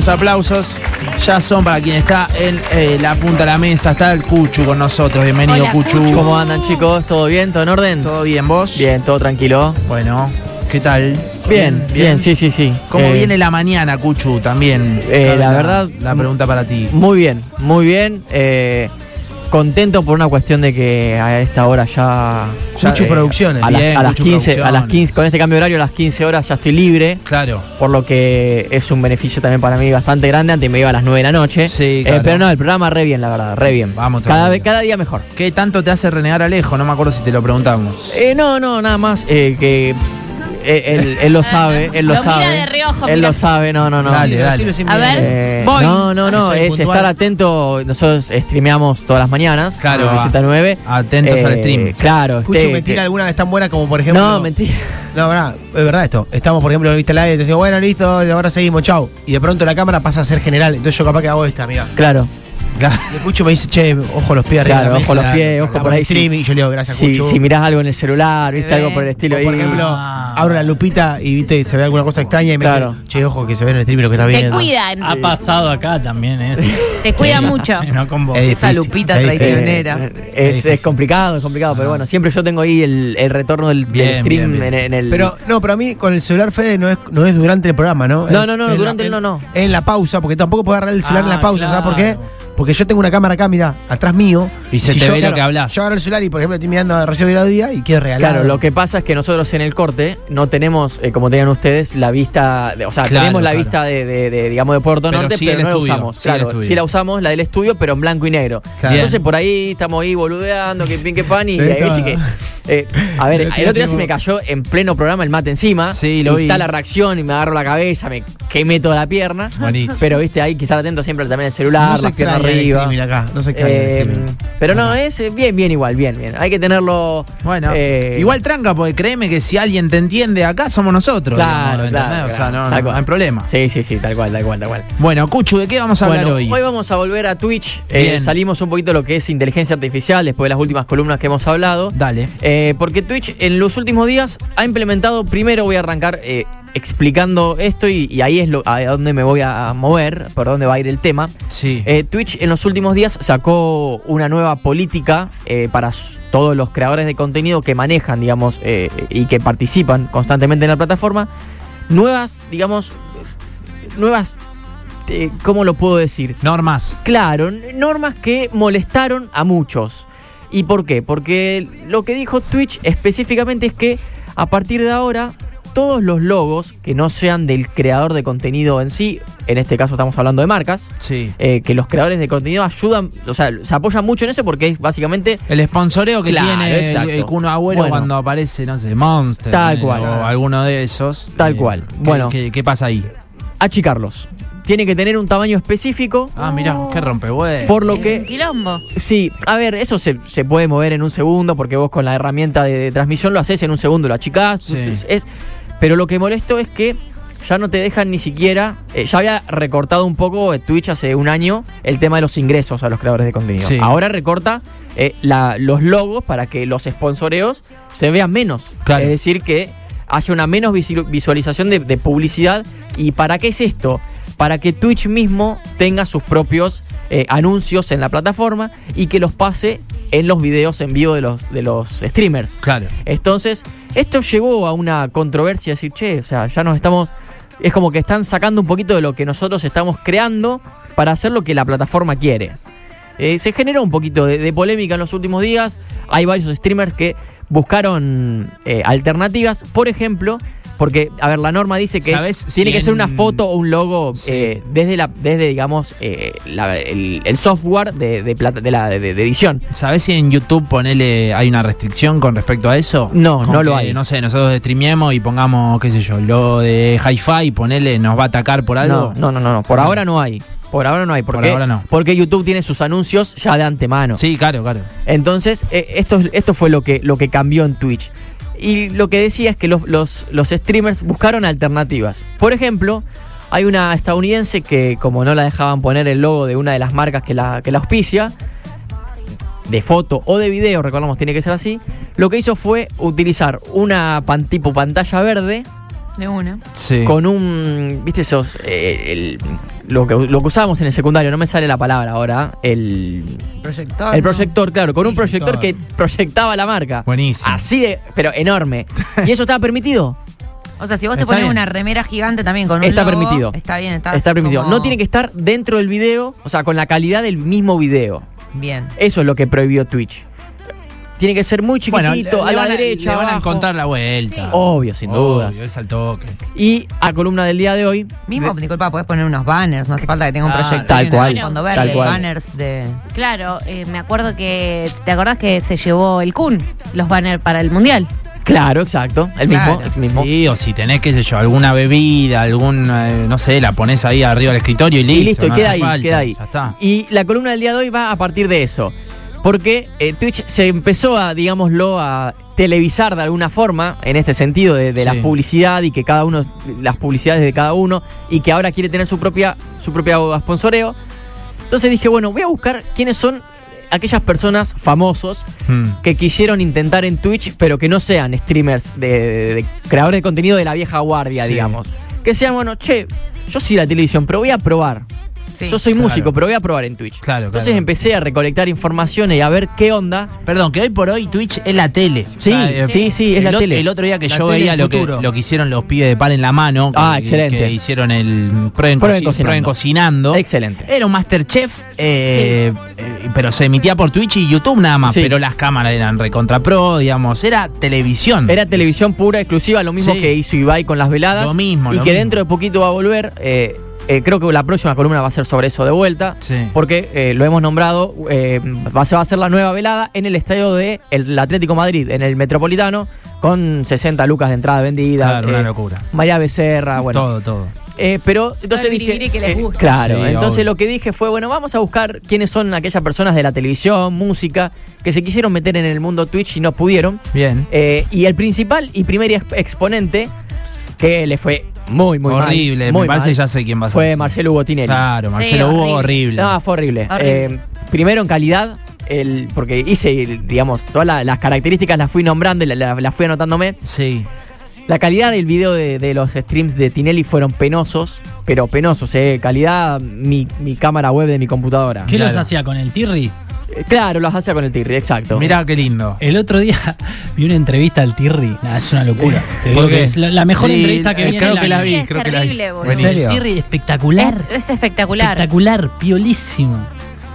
Los aplausos ya son para quien está en eh, la punta de la mesa. Está el Cuchu con nosotros. Bienvenido, Hola, Cuchu. Cuchu. ¿Cómo andan chicos? ¿Todo bien? ¿Todo en orden? ¿Todo bien, vos? Bien, todo tranquilo. Bueno, ¿qué tal? Bien, bien, sí, sí, sí. ¿Cómo Eh, viene la mañana, Cuchu? También. Eh, la verdad, La pregunta para ti. Muy bien, muy bien. Contento por una cuestión de que a esta hora ya... Ya, eh, Producciones. A, las- Bien, a las Cuchu 15, a las Producciones. 15, con este cambio de horario a las 15 horas ya estoy libre. Claro. Por lo que es un beneficio también para mí bastante grande. Antes me iba a las 9 de la noche. Sí, Eh, pero no, el programa re bien, la verdad, re bien. Vamos cada, cada día mejor. ¿Qué tanto te hace renegar Alejo? No me acuerdo si te lo preguntamos. Eh, no, no, nada más eh, que eh, él, él lo sabe, él lo, Lo mira sabe. de reojo, él mira. lo sabe, no, no, no. Dale, dale. A ver. Eh, Voy. No, no, no, es puntual. estar atento. Nosotros streameamos todas las mañanas. Claro, de va. 7 a 9. Atentos al stream. Claro. Escucho este, mentira que- alguna que es tan buena como por ejemplo. No, mentira. No, verdad, es verdad esto. Estamos, por ejemplo, viste la y te decimos, bueno, listo, ahora seguimos, chau. Y de pronto la cámara pasa a ser general. Entonces yo capaz que hago esta, amiga. Claro. Escucho me dice, che, ojo los pies arriba. Claro, ojo los pies, ojo por ahí, stream, sí. Y yo le digo, gracias, Si, Cucho. si mirás algo en el celular, viste algo por el estilo. O, por ejemplo, abro la lupita y viste, se ve alguna cosa extraña y me Claro. dice, che, ojo que se ve en el stream lo que está Te viendo. cuidan. Ha pasado acá también eso. Te cuidan mucho. Sí, no con vos. Es Esa lupita es traicionera. Es es, complicado, es complicado, pero bueno, siempre yo tengo ahí el, el retorno del, del Bien, stream bien, bien. En, en el. Pero, no, pero a mí con el celular Fede no es, no es durante el programa, ¿no? No, Es no, no, durante el no, no. es En la pausa, porque tampoco puedo agarrar el celular en la Ah, pausa, ¿sabes por qué? Porque yo tengo una cámara acá, mira, atrás mío. Y se te ve lo que hablas. Yo agarro el celular y, por ejemplo, estoy mirando a Virado Día y quiero regalar. Claro, lo que pasa es que nosotros en el corte no tenemos, eh, como tenían ustedes, la vista, de- o sea, Claro, tenemos la claro. vista de, de- de, digamos, de Puerto Pero Norte, sí pero no estudio, la usamos. sí el claro, estudio. sí la usamos, la del estudio, pero en blanco y negro. Claro. Entonces por ahí estamos ahí boludeando, que pin que pan, y Sí, ahí sí que. eh, a ver, el otro día se me cayó en pleno programa el mate encima. Sí, lo y vi. Está la reacción y me agarro la cabeza, me quemé toda la pierna. Buenísimo. Pero viste, hay que estar atento siempre también al celular, no las piernas arriba. streaming acá, no se Eh, pero no, es eh, bien, bien igual, bien, bien. Hay que tenerlo. Bueno, eh, igual tranca, porque créeme que si alguien te entiende acá, somos nosotros. Claro, digamos, claro. O sea, no, no, cual. hay problema. Sí, sí, sí, tal cual, tal cual, tal cual. Bueno, Cuchu, ¿de qué vamos a hablar Bueno, hoy? vamos a volver a Twitch. Eh, salimos un poquito de lo que es inteligencia artificial después de las últimas columnas que hemos hablado. Dale. Porque Twitch en los últimos días ha implementado, primero voy a arrancar explicando esto y, y ahí es lo, a dónde me voy a mover, por dónde va a ir el tema. Sí. Eh, Twitch en los últimos días sacó una nueva política eh, para todos los creadores de contenido que manejan, digamos, eh, y que participan constantemente en la plataforma. Nuevas, digamos, nuevas, ¿cómo lo puedo decir? Normas. Claro, normas que molestaron a muchos. ¿Y por qué? Porque lo que dijo Twitch específicamente es que a partir de ahora todos los logos que no sean del creador de contenido en sí, en este caso estamos hablando de marcas, Sí. eh, que los creadores de contenido ayudan, o sea, se apoyan mucho en eso porque es básicamente El sponsoreo que Claro, tiene el- exacto. el Agüero Bueno. cuando aparece, no sé, Monster. Tal eh, cual. O alguno de esos. Tal Eh, cual. ¿qué- Bueno. ¿qué, qué pasa ahí? achicarlos. Tiene que tener un tamaño específico, Ah, mira, qué rompehuevos. por lo Un que Quilombo. Sí, a ver, eso se, se puede mover en un segundo porque vos con la herramienta de, de transmisión lo haces en un segundo, lo achicás. Sí. Es, pero lo que molesto es que ya no te dejan ni siquiera. eh, ya había recortado un poco Twitch hace un año el tema de los ingresos a los creadores de contenido. Sí. Ahora recorta eh, la- los logos para que los sponsoreos se vean menos. Claro. Es decir, que haya una menos visu- visualización de, de publicidad. ¿Y para qué es esto? Para que Twitch mismo tenga sus propios eh, anuncios en la plataforma y que los pase en los videos en vivo de los, de los streamers. Claro. Entonces, esto llevó a una controversia, decir, che, o sea, ya nos estamos. Es como que están sacando un poquito de lo que nosotros estamos creando para hacer lo que la plataforma quiere. Eh, se generó un poquito de, de polémica en los últimos días. Hay varios streamers que buscaron eh, alternativas. Por ejemplo, porque, a ver, la norma dice que ¿Sabes tiene si que ser una foto o un logo Sí. eh, desde, la, desde digamos, eh, la- el, el software de, de, plata- de la, de- edición. ¿Sabés si en YouTube ponele hay una restricción con respecto a eso? No, no lo hay. No sé, nosotros streameemos y pongamos, qué sé yo, lo de hi-fi, ponele, nos va a atacar por algo. No, no, no, no, no. Por ahora no hay. Por ahora no hay. Por Porque, ahora no. Porque YouTube tiene sus anuncios ya de antemano. Sí, claro, claro. Entonces, eh, esto, esto fue lo que, lo que cambió en Twitch. Y lo que decía es que los, los, los streamers buscaron alternativas. Por ejemplo, hay una estadounidense que, como no la dejaban poner el logo de una de las marcas que la, que la auspicia, de foto o de video, recordamos, tiene que ser así, lo que hizo fue utilizar una pan- tipo pantalla verde De una. Sí. con un, viste esos, eh, el- lo que, lo que usábamos en el secundario, no me sale la palabra ahora, el, Proyector. el ¿no? proyector, claro, con un proyector que proyectaba la marca. Buenísimo. Así de, pero enorme. ¿Y eso estaba permitido? O sea, si vos te Está pones bien. una remera gigante también con un Está logo, permitido. Está bien, está, Está permitido. como- No tiene que estar dentro del video, o sea, con la calidad del mismo video. Bien. Eso es lo que prohibió Twitch. Tiene que ser muy Bueno, chiquitito, le a la van derecha. Le van a encontrar la vuelta. Obvio, sin dudas. Obvio, es al toque. Y a columna del día de hoy. Mismo, disculpa, podés poner unos banners, no hace falta que tenga un Claro. proyector. Tal cual, Cuando tal verde, cual. banners de. Claro, eh, me acuerdo que. ¿Te acordás que se llevó el Kun, los banners para el mundial? Claro, exacto. El Claro. mismo. El mismo. Sí, o si tenés, qué sé yo, alguna bebida, algún, eh, no sé, la pones ahí arriba del escritorio y listo. y listo, y no queda ahí, falta, queda ahí. Ya está. Y la columna del día de hoy va a partir de eso. Porque eh, Twitch se empezó a, digámoslo, a televisar de alguna forma, en este sentido, de, de la publicidad y que cada uno, las publicidades de cada uno, y que ahora quiere tener su propia, su propia sponsoreo. Entonces dije, bueno, voy a buscar quiénes son aquellas personas famosos Hmm. que quisieron intentar en Twitch, pero que no sean streamers de, de- de creadores de contenido de la vieja guardia, Sí. digamos. Que sean, bueno, che, yo sí la televisión, pero voy a probar. Sí. yo soy claro. músico, pero voy a probar en Twitch. Claro, Entonces claro. empecé a recolectar informaciones y a ver qué onda. Perdón, que hoy por hoy Twitch es la tele. Sí, sí, sí, es el la tele. El otro día que La yo veía lo que, lo que hicieron los pibes de Pan en la Mano. Ah, que- excelente. Que hicieron el Prueben, Prueben Coci- Cocinando. Prueben Cocinando. Excelente. Era un Masterchef, eh, eh, pero se emitía por Twitch y YouTube nada más. Sí. Pero las cámaras eran recontra pro, digamos. Era televisión. Era televisión pura, exclusiva, lo mismo Sí. que hizo Ibai con las veladas. Lo mismo, Y lo que mismo. dentro de poquito va a volver. eh, eh, creo que la próxima columna va a ser sobre eso de vuelta. Sí. Porque eh, lo hemos nombrado, eh, va, se va a hacer la nueva velada en el estadio del el Atlético Madrid, en el Metropolitano, con 60 lucas de entrada vendida. Claro, una locura. María Becerra, bueno. Todo, todo. Eh, pero entonces dije. que les eh, gusta. claro, Sí, entonces obvio. lo que dije fue: bueno, vamos a buscar quiénes son aquellas personas de la televisión, música, que se quisieron meter en el mundo Twitch y no pudieron. Bien. Eh, y el principal y primer ex- exponente, que le fue muy, muy mal, horrible. muy Me parece mal, que ya sé quién va a ser. Fue Marcelo Hugo Tinelli. Claro, Marcelo Sí, Hugo, horrible. horrible. No, fue horrible. Horrible. Eh, primero en calidad, el, porque hice, digamos, todas la- las características las fui nombrando y la- la- las fui anotándome. Sí. La calidad del video de, de los streams de Tinelli fueron penosos, pero penosos, eh. Calidad mi, mi cámara web de mi computadora. ¿Qué los Claro. hacía con el Tirri? Eh, Claro, los hacía con el Tirri, exacto. Mirá qué lindo. El otro día vi una entrevista al Tirri. Nah, es una locura. Te digo ¿Por que qué? es la, la mejor Sí, entrevista que eh, vi en creo el que la vi, es creo que la vi. terrible, boludo. Buenísimo. El serio? Tirri espectacular. Es, es espectacular. Espectacular, piolísimo.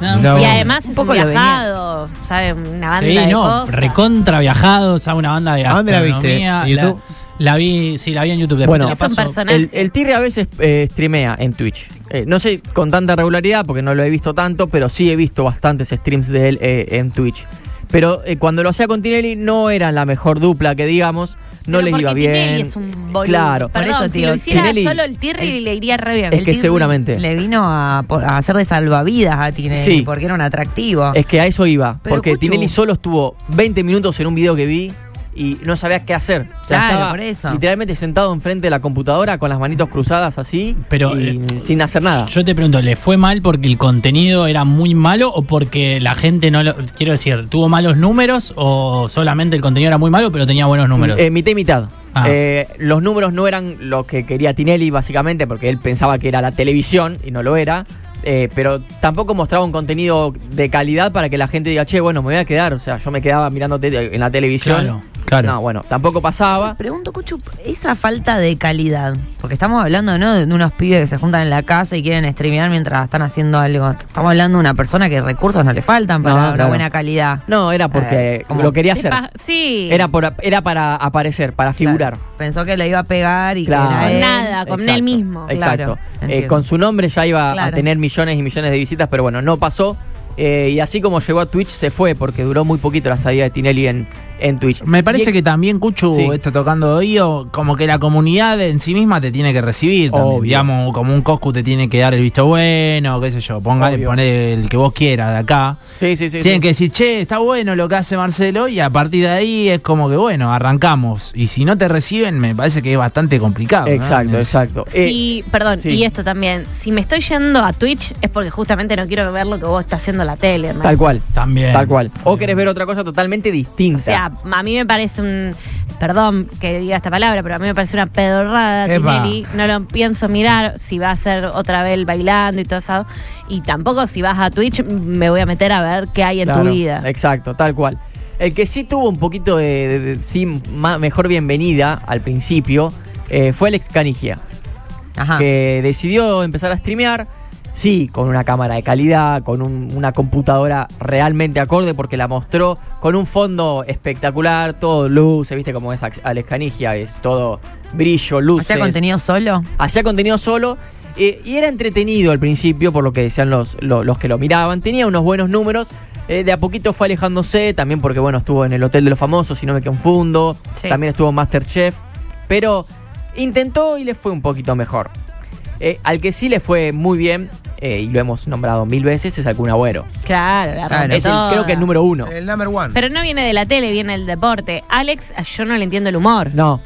Un Y vos. además Un es poco un lo venía. viajado, ¿sabes? Una banda Sí, de no, cosas. recontra viajados a una banda de ¿A dónde la viste? gastronomía. ¿En YouTube? La, vi, sí, la vi en YouTube. Después Bueno, Es un paso. El, el Tirri a veces eh, streamea en Twitch. Eh, no sé con tanta regularidad porque no lo he visto tanto, pero sí he visto bastantes streams de él eh, en Twitch. Pero eh, cuando lo hacía con Tinelli no eran la mejor dupla que digamos, no Pero les iba bien. Tinelli es un boludo. Claro. Por Perdón, eso, si lo hiciera Tinelli- solo el Tirri le iría re bien. Es El que Tirri seguramente. Le vino a, por- a hacer de salvavidas a Tinelli Sí. porque era un atractivo. Es que a eso iba, Pero, porque Cuchu. Tinelli solo estuvo 20 minutos en un video que vi y no sabía qué hacer. O sea, Claro, estaba por eso. Literalmente sentado enfrente de la computadora con las manitos cruzadas así Pero, y eh, sin hacer nada. Yo te pregunto, ¿le fue mal porque el contenido era muy malo o porque la gente no lo. Quiero decir, ¿tuvo malos números o solamente el contenido era muy malo pero tenía buenos números? Eh, mitad y mitad. Ah. Eh, los números no eran lo que quería Tinelli, básicamente, porque él pensaba que era la televisión y no lo era. Eh, pero tampoco mostraba un contenido de calidad para que la gente diga, che, bueno, me voy a quedar. O sea, yo me quedaba mirando tele- en la televisión. Claro, claro. No, bueno, tampoco pasaba. Pregunto, Cuchu, esa falta de calidad, porque estamos hablando ¿no? de unos pibes que se juntan en la casa y quieren streamear mientras están haciendo algo. Estamos hablando de una persona que recursos no le faltan para No, una claro. buena calidad. No, era porque Eh, lo quería hacer. Sí. Era, por, era para aparecer, para figurar. Claro. Pensó que le iba a pegar y Claro. que era él. nada, con él mismo. Exacto. Claro, Eh, con su nombre ya iba a tener millones y millones de visitas, pero bueno, no pasó. Eh, y así como llegó a Twitch, se fue porque duró muy poquito la estadía de Tinelli en, en Twitch. Me parece Y- que también, Cuchu, Sí. esto tocando de oído, como que la comunidad en sí misma te tiene que recibir. También. Digamos, como un Coscu te tiene que dar el visto bueno, qué sé yo, póngale, poner el que vos quieras de acá. Sí, sí, sí. Tienen sí. que decir, che, está bueno lo que hace Marcelo, y a partir de ahí es como que, bueno, arrancamos. Y si no te reciben, me parece que es bastante complicado. ¿no? Exacto, exacto. Eh, Sí, perdón, sí. y esto también. Si me estoy yendo a Twitch es porque justamente no quiero ver lo que vos estás haciendo en la tele. ¿no? tal cual. También. Tal cual. O querés ver otra cosa totalmente distinta. O sea, sea, a mí me parece un. Perdón que diga esta palabra, pero a mí me parece una pedorrada Epa. Tinelli. No lo pienso mirar si va a ser otra vez el bailando y todo eso. Y tampoco si vas a Twitch me voy a meter a ver qué hay en Claro, tu vida. Exacto, tal cual. El que sí tuvo un poquito de, de- de- sí, ma- mejor bienvenida al principio eh, fue Alex Canigia, Ajá. que decidió empezar a streamear, sí, con una cámara de calidad, con un- una computadora realmente acorde, porque la mostró con un fondo espectacular, todo luces, viste cómo es Alex Canigia, es todo brillo, luces. ¿Hacía contenido solo? hacía contenido solo eh, y era entretenido al principio, por lo que decían los, lo- los que lo miraban. Tenía unos buenos números. eh, de a poquito fue alejándose, también porque bueno, estuvo en el Hotel de los Famosos, si no me confundo. Sí. También estuvo en Masterchef. Pero intentó y le fue un poquito mejor. Eh, al que sí le fue muy bien, eh, y lo hemos nombrado mil veces, es al Kun Agüero. Claro, la Claro. rompe Es el, toda. creo que el número uno. El number one. Pero no viene de la tele, viene del deporte. Alex, yo no le entiendo el humor. No,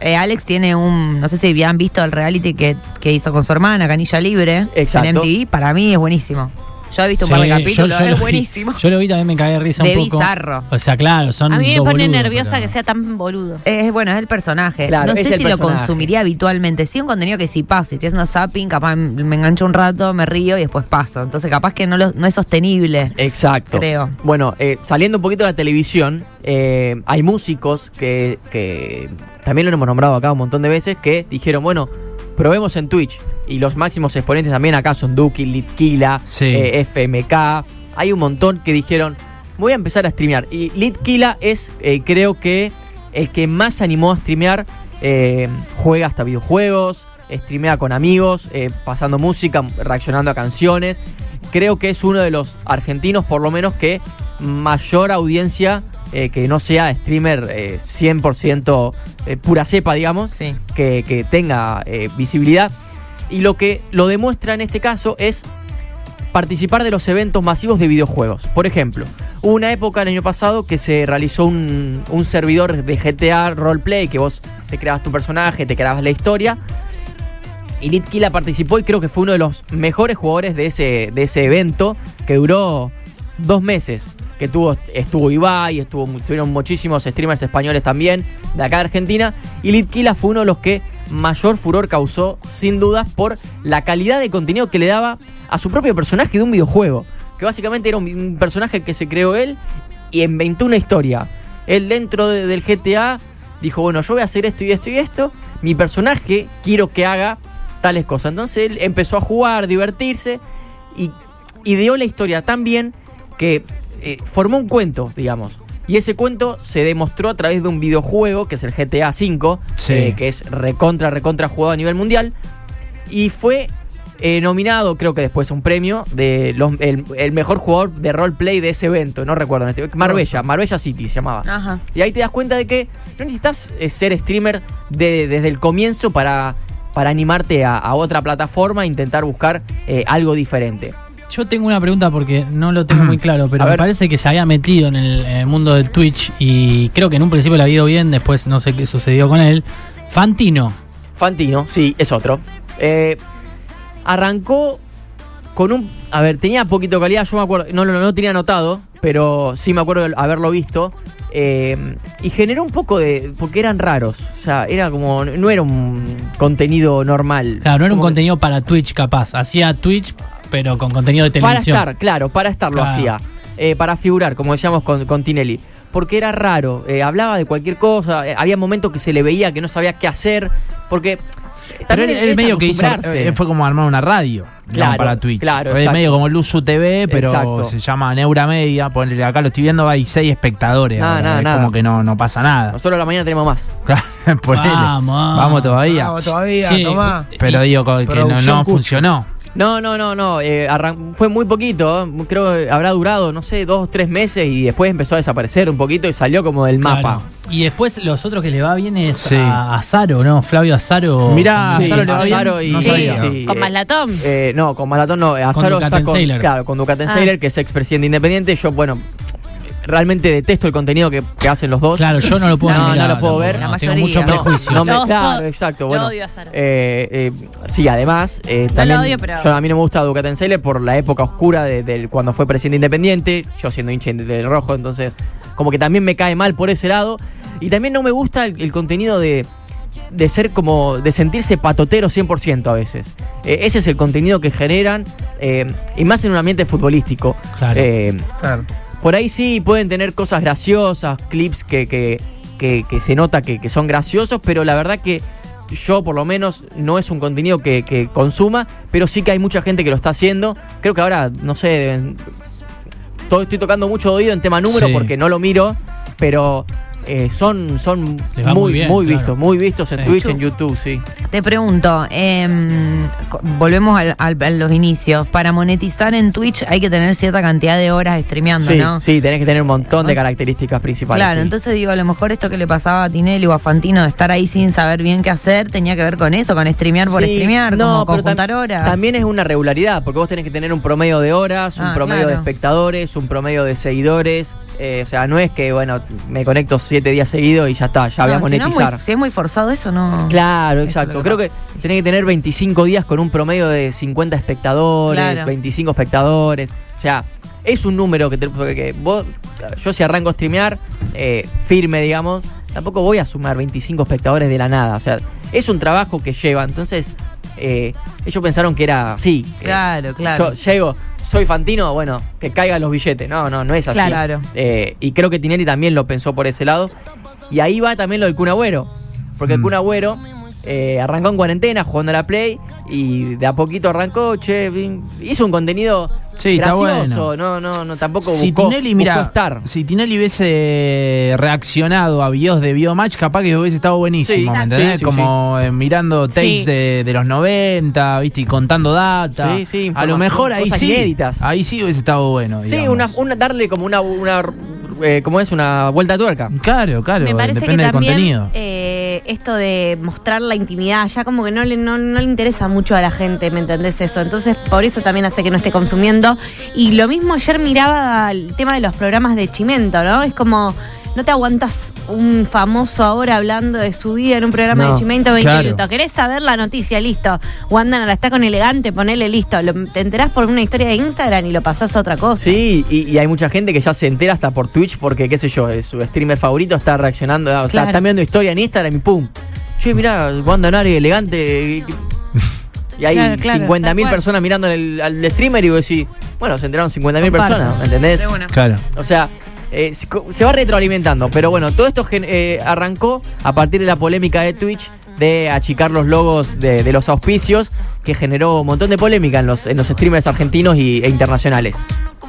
Eh, Alex tiene un, no sé si habían visto el reality que, que hizo con su hermana, Canilla Libre, Exacto. en MTV. Para mí es buenísimo. Yo he visto un par de capítulos, lo es vi- buenísimo. Yo lo vi también me caí de risa De un poco. bizarro. O sea, claro, son A mí me dos pone boludos, nerviosa pero- que sea tan boludo. Es bueno, es el personaje. Claro, no es sé el si lo personaje. consumiría habitualmente. Sí, un contenido que si paso, si estoy haciendo zapping, capaz me engancho un rato, me río y después paso. Entonces, capaz que no, lo- no es sostenible. Exacto. Creo. Bueno, eh, saliendo un poquito de la televisión, eh, hay músicos que, que también lo hemos nombrado acá un montón de veces que dijeron, bueno, probemos en Twitch. Y los máximos exponentes también acá son Duki, Litkila, Sí. eh, FMK. Hay un montón que dijeron, voy a empezar a streamear. Y Litkila es, eh, creo que, el que más se animó a streamear. eh, juega hasta videojuegos, streamea con amigos, pasando música, reaccionando a canciones. Creo que es uno de los argentinos, por lo menos, que mayor audiencia eh, que no sea streamer eh, 100% eh, pura cepa, digamos, Sí. que, que tenga visibilidad. Y lo que lo demuestra en este caso es participar de los eventos masivos de videojuegos. Por ejemplo, hubo una época el año pasado que se realizó un, un servidor de GTA Roleplay, que vos te creabas tu personaje, te creabas la historia. Y Litkila participó y creo que fue uno de los mejores jugadores de ese, de ese evento, que duró dos meses. Que tuvo, estuvo Ibai, estuvo, estuvieron muchísimos streamers españoles también, de acá de Argentina. Y Litkila fue uno de los que mayor furor causó, sin dudas, por la calidad de contenido que le daba a su propio personaje de un videojuego. Que básicamente era un, personaje que se creó él y inventó una historia. Él dentro de- del GTA dijo, bueno, yo voy a hacer esto y esto y esto. Mi personaje quiero que haga tales cosas. Entonces él empezó a jugar, divertirse y ideó la historia tan bien que eh, formó un cuento, digamos. Y ese cuento se demostró a través de un videojuego, que es el GTA V, Sí. eh, que es recontra, recontra jugado a nivel mundial. Y fue eh, nominado, creo que después un premio, de los- el, el mejor jugador de roleplay de ese evento. No recuerdo. en este- Marbella, Marbella City se llamaba. Ajá. Y ahí te das cuenta de que no necesitas eh, ser streamer de- desde el comienzo para, para animarte a, a otra plataforma e intentar buscar eh, algo diferente. Yo tengo una pregunta porque no lo tengo muy claro, pero me parece que se había metido en el, en el mundo del Twitch y creo que en un principio le había ido bien, después no sé qué sucedió con él. Fantino. Fantino, sí, es otro. Eh, arrancó con un. A ver, tenía poquito calidad, yo me acuerdo. No lo no, lo tenía anotado, pero sí me acuerdo de haberlo visto. eh, y generó un poco de. Porque eran raros. O sea, era como. No era un contenido normal. Claro, no era un contenido para Twitch capaz. Hacía Twitch, pero con contenido de Para televisión. estar, claro, para estar lo hacía. Eh, para figurar, como decíamos con, con Tinelli. Porque era raro, eh, hablaba de cualquier cosa, eh, había momentos que se le veía que no sabía qué hacer, porque Pero también él, él es medio que hizo, eh, fue como armar una radio digamos, Claro, para Twitch. claro, Fue exacto. medio como Luzu TV, pero Exacto. se llama Neura Media. Ponele acá, lo estoy viendo, hay seis espectadores. Nada, nada, es nada. como que no, no pasa nada. Nosotros a la mañana tenemos más. Ponele. Vamos. Vamos todavía. Vamos todavía, Sí, tomá. Pero digo que no, no funcionó. No, no, no, no. eh, arran- fue muy poquito. ¿eh? Creo que habrá durado, no sé, dos o tres meses y después empezó a desaparecer un poquito y salió como del Claro. mapa. Y después los otros que le va bien es Sí. a Azaro, ¿no? Flavio Azaro. Mirá, Sí, Azaro le va bien, Azaro y, no sabía. sí, Con eh, Maslatón. eh, no, con Malatón no. Azaro está con, claro, con Ducatenseller, Ah. que es expresidente independiente. Yo, bueno, realmente detesto el contenido que, que hacen los dos. Claro, yo no lo puedo No, mirar, no lo puedo ver. tengo mucho prejuicio. No me- claro, exacto. Lo Bueno, odio a Azaro. eh, eh, sí, además, eh, No también lo odio, pero- yo, a mí no me gusta Ducatenseller por la época oscura de, del- cuando fue presidente independiente. Yo siendo hincha del rojo, entonces como que también me cae mal por ese lado. Y también no me gusta el, el contenido de, de ser como, de sentirse patotero 100% a veces. Eh, ese es el contenido que generan, eh, y más en un ambiente futbolístico. Claro. Eh, Claro. Por ahí sí pueden tener cosas graciosas, clips que, que, que- que se nota que, que son graciosos, pero la verdad que yo por lo menos no es un contenido que, que consuma, pero sí que hay mucha gente que lo está haciendo. Creo que ahora, no sé, deben- todo, estoy tocando mucho oído en tema número Sí. porque no lo miro, pero eh, son, son muy, muy bien, muy claro. vistos, muy vistos en Sí. Twitch, en YouTube, sí. Te pregunto, em, volvemos al- al- a los inicios. Para monetizar en Twitch hay que tener cierta cantidad de horas streameando, Sí, ¿no? sí, tenés que tener un montón de características principales. Claro, sí. entonces digo, a lo mejor esto que le pasaba a Tinelli o a Fantino de estar ahí sin saber bien qué hacer, tenía que ver con eso, con streamear por streamear, como tam- conjuntar horas. También es una regularidad, porque vos tenés que tener un promedio de horas, un Ah, promedio de espectadores, un promedio de seguidores. Eh, o sea, no es que, bueno, me conecto siete días seguidos y ya está, ya voy a No, si no, monetizar. muy- si es muy forzado eso, no. Claro, exacto. que Creo que tenés que tener 25 días con un promedio de 50 espectadores, Claro. 25 espectadores. O sea, es un número que, te- porque vos, yo si arranco a streamear, eh, firme, digamos, tampoco voy a sumar 25 espectadores de la nada. O sea, es un trabajo que lleva. Entonces, eh, ellos pensaron que era así. que Claro, claro. Yo llego, soy Fantino, bueno, que caigan los billetes. No, no, no es así. Claro. Eh, y creo que Tinelli también lo pensó por ese lado. Y ahí va también lo del Kun Agüero. Porque el Mm. Kun Agüero eh, arrancó en cuarentena jugando a la Play y de a poquito arrancó, che, hizo un contenido Sí, está gracioso. bueno. No, no, no, tampoco Si buscó, Tinelli, buscó mira, estar. si Tinelli hubiese reaccionado a videos de Biomatch, capaz que hubiese estado buenísimo, Sí, ¿me entendés? sí, sí, Como eh, mirando tapes Sí. de, de los 90, ¿viste? Y contando data. Sí, sí, a lo mejor ahí sí. inéditas. Ahí sí hubiese estado bueno. Sí, una, una- darle como una, una eh, ¿cómo es? Una vuelta de tuerca. Claro, claro, Me parece depende que del también contenido. eh, esto de mostrar la intimidad ya como que no le, no, no le interesa mucho a la gente, ¿me entendés eso? Entonces por eso también hace que no esté consumiendo. Y lo mismo ayer miraba el tema de los programas de Chimento, ¿no? Es como, no te aguantas un famoso ahora hablando de su vida en un programa No, de Chimento 20 claro. minutos. ¿Querés saber la noticia? Listo. Wanda la está con elegante, ponele listo. Lo- te enterás por una historia de Instagram y lo pasás a otra cosa. Sí, y, y hay mucha gente que ya se entera hasta por Twitch porque, qué sé yo, eh, su streamer favorito está reaccionando, está, Claro. está mirando historia en Instagram y pum. Che, mirá, Wanda Nari, elegante. Y hay Claro, claro, 50.000 tal cual. personas mirando al, al streamer y vos decís, bueno, se enteraron 50.000 Comparto. personas, ¿me entendés? Claro. O sea, eh, se va retroalimentando. Pero bueno, todo esto eh, arrancó a partir de la polémica de Twitch de achicar los logos de, de los auspicios, que generó un montón de polémica en los, en los streamers argentinos y, e internacionales.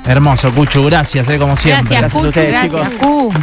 Hermoso, Cuchu, gracias, eh, como siempre. Gracias, Gracias a ustedes, Gracias, chicos. Q.